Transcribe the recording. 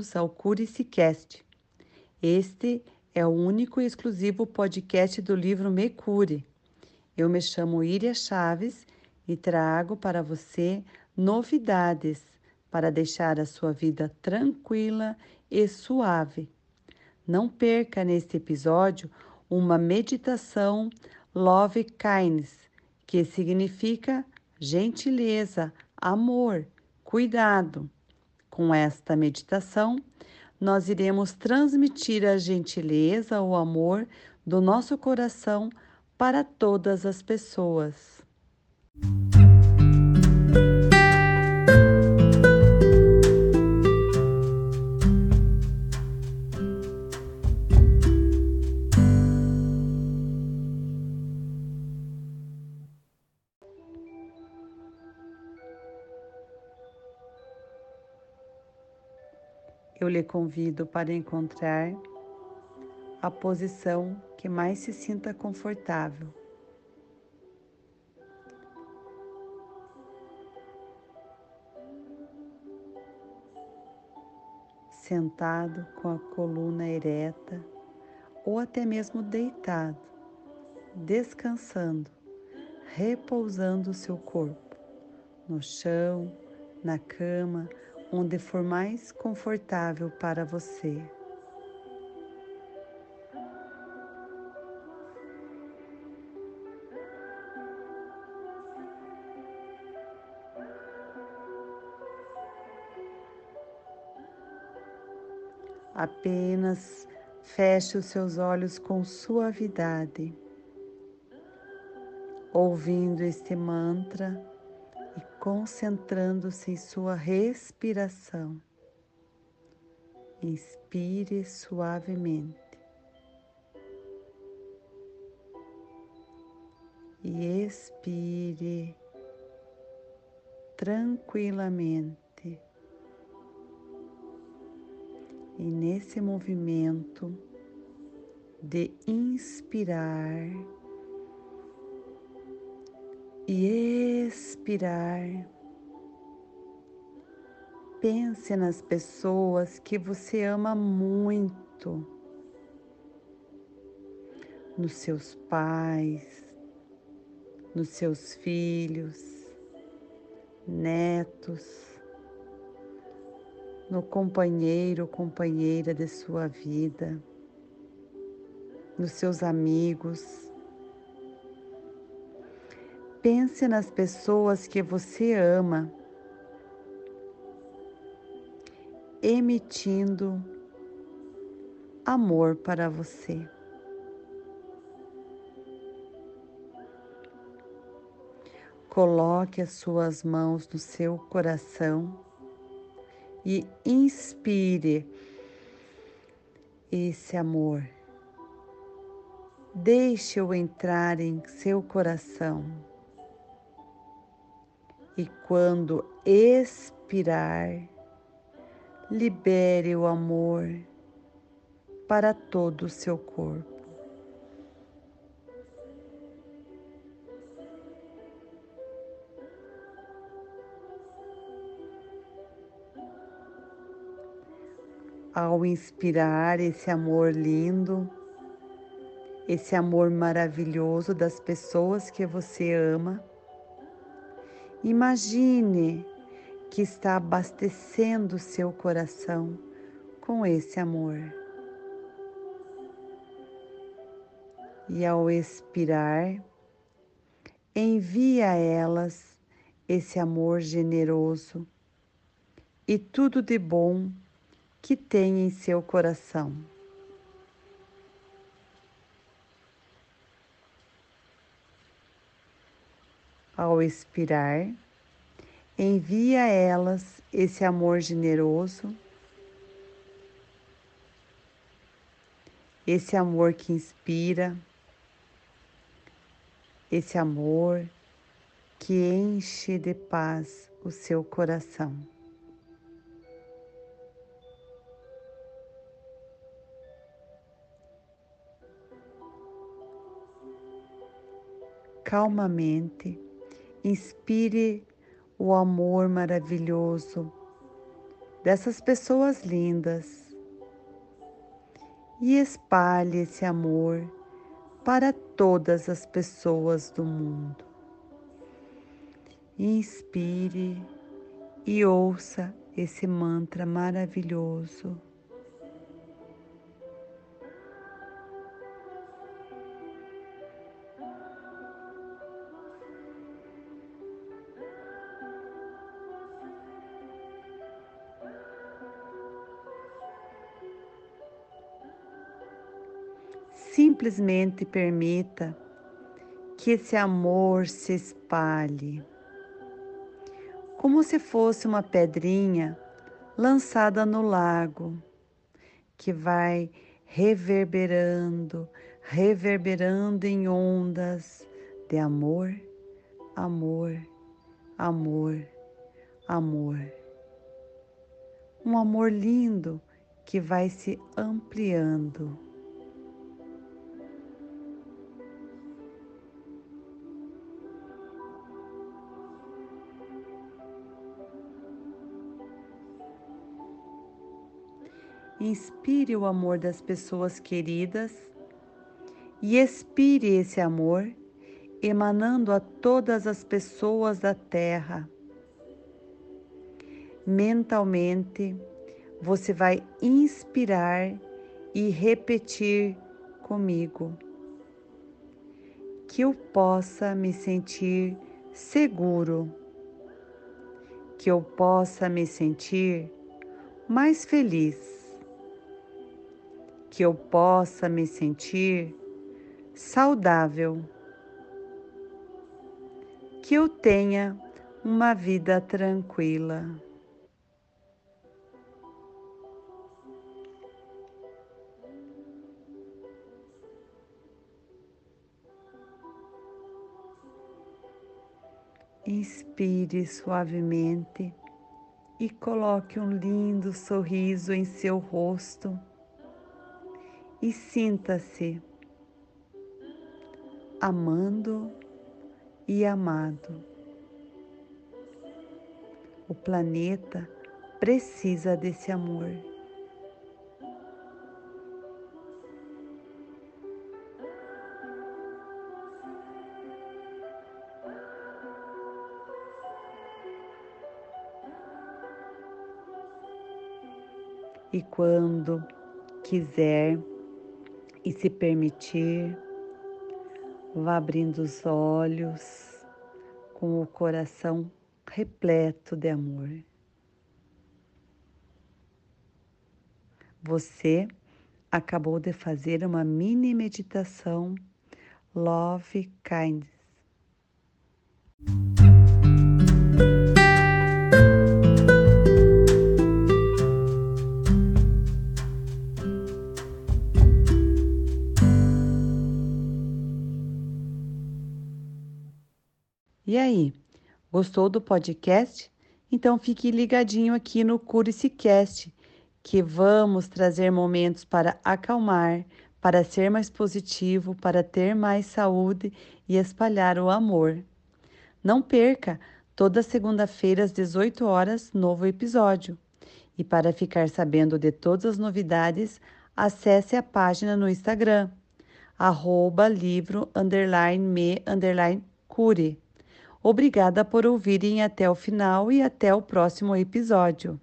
Bem-vindos ao Curice Cast. Este é o único e exclusivo podcast do livro Me Cure. Eu me chamo Iria Chaves e trago para você novidades para deixar a sua vida tranquila e suave. Não perca neste episódio uma meditação Love Kindness, que significa gentileza, amor, cuidado. Com esta meditação, nós iremos transmitir a gentileza, o amor do nosso coração para todas as pessoas. Eu lhe convido para encontrar a posição que mais se sinta confortável. Sentado com a coluna ereta ou até mesmo deitado, descansando, repousando o seu corpo no chão, na cama onde for mais confortável para você. Apenas feche os seus olhos com suavidade, ouvindo este mantra concentrando-se em sua respiração. Inspire suavemente e expire tranquilamente. E nesse movimento de inspirar, e expirar. Pense nas pessoas que você ama muito, nos seus pais, nos seus filhos, netos, no companheiro ou companheira de sua vida, nos seus amigos Pense nas pessoas que você ama, emitindo amor para você. Coloque as suas mãos no seu coração e inspire esse amor. Deixe-o entrar em seu coração e quando expirar, libere o amor para todo o seu corpo. Ao inspirar esse amor lindo, esse amor maravilhoso das pessoas que você ama, Imagine que está abastecendo seu coração com esse amor. E ao expirar, envia a elas esse amor generoso e tudo de bom que tem em seu coração. Ao expirar, envia a elas esse amor generoso, esse amor que inspira, esse amor que enche de paz o seu coração. Calmamente, Inspire o amor maravilhoso dessas pessoas lindas e espalhe esse amor para todas as pessoas do mundo. Inspire e ouça esse mantra maravilhoso. Simplesmente permita que esse amor se espalhe, como se fosse uma pedrinha lançada no lago, que vai reverberando, reverberando em ondas de amor, amor, amor, amor. Um amor lindo que vai se ampliando. Inspire o amor das pessoas queridas e expire esse amor emanando a todas as pessoas da Terra. Mentalmente, você vai inspirar e repetir comigo. Que eu possa me sentir seguro, que eu possa me sentir mais feliz que eu possa me sentir saudável, que eu tenha uma vida tranquila. Inspire suavemente e coloque um lindo sorriso em seu rosto e sinta-se amando e amado. O planeta precisa desse amor. E quando quiser, e se permitir, vá abrindo os olhos com o coração repleto de amor. Você acabou de fazer uma mini meditação Love Kindness. E aí, gostou do podcast? Então fique ligadinho aqui no Cure-se Cast, que vamos trazer momentos para acalmar, para ser mais positivo, para ter mais saúde e espalhar o amor. Não perca, toda segunda-feira às 18 horas, novo episódio. E para ficar sabendo de todas as novidades, acesse a página no Instagram, arroba livro underline me underline cure. Obrigada por ouvirem até o final e até o próximo episódio.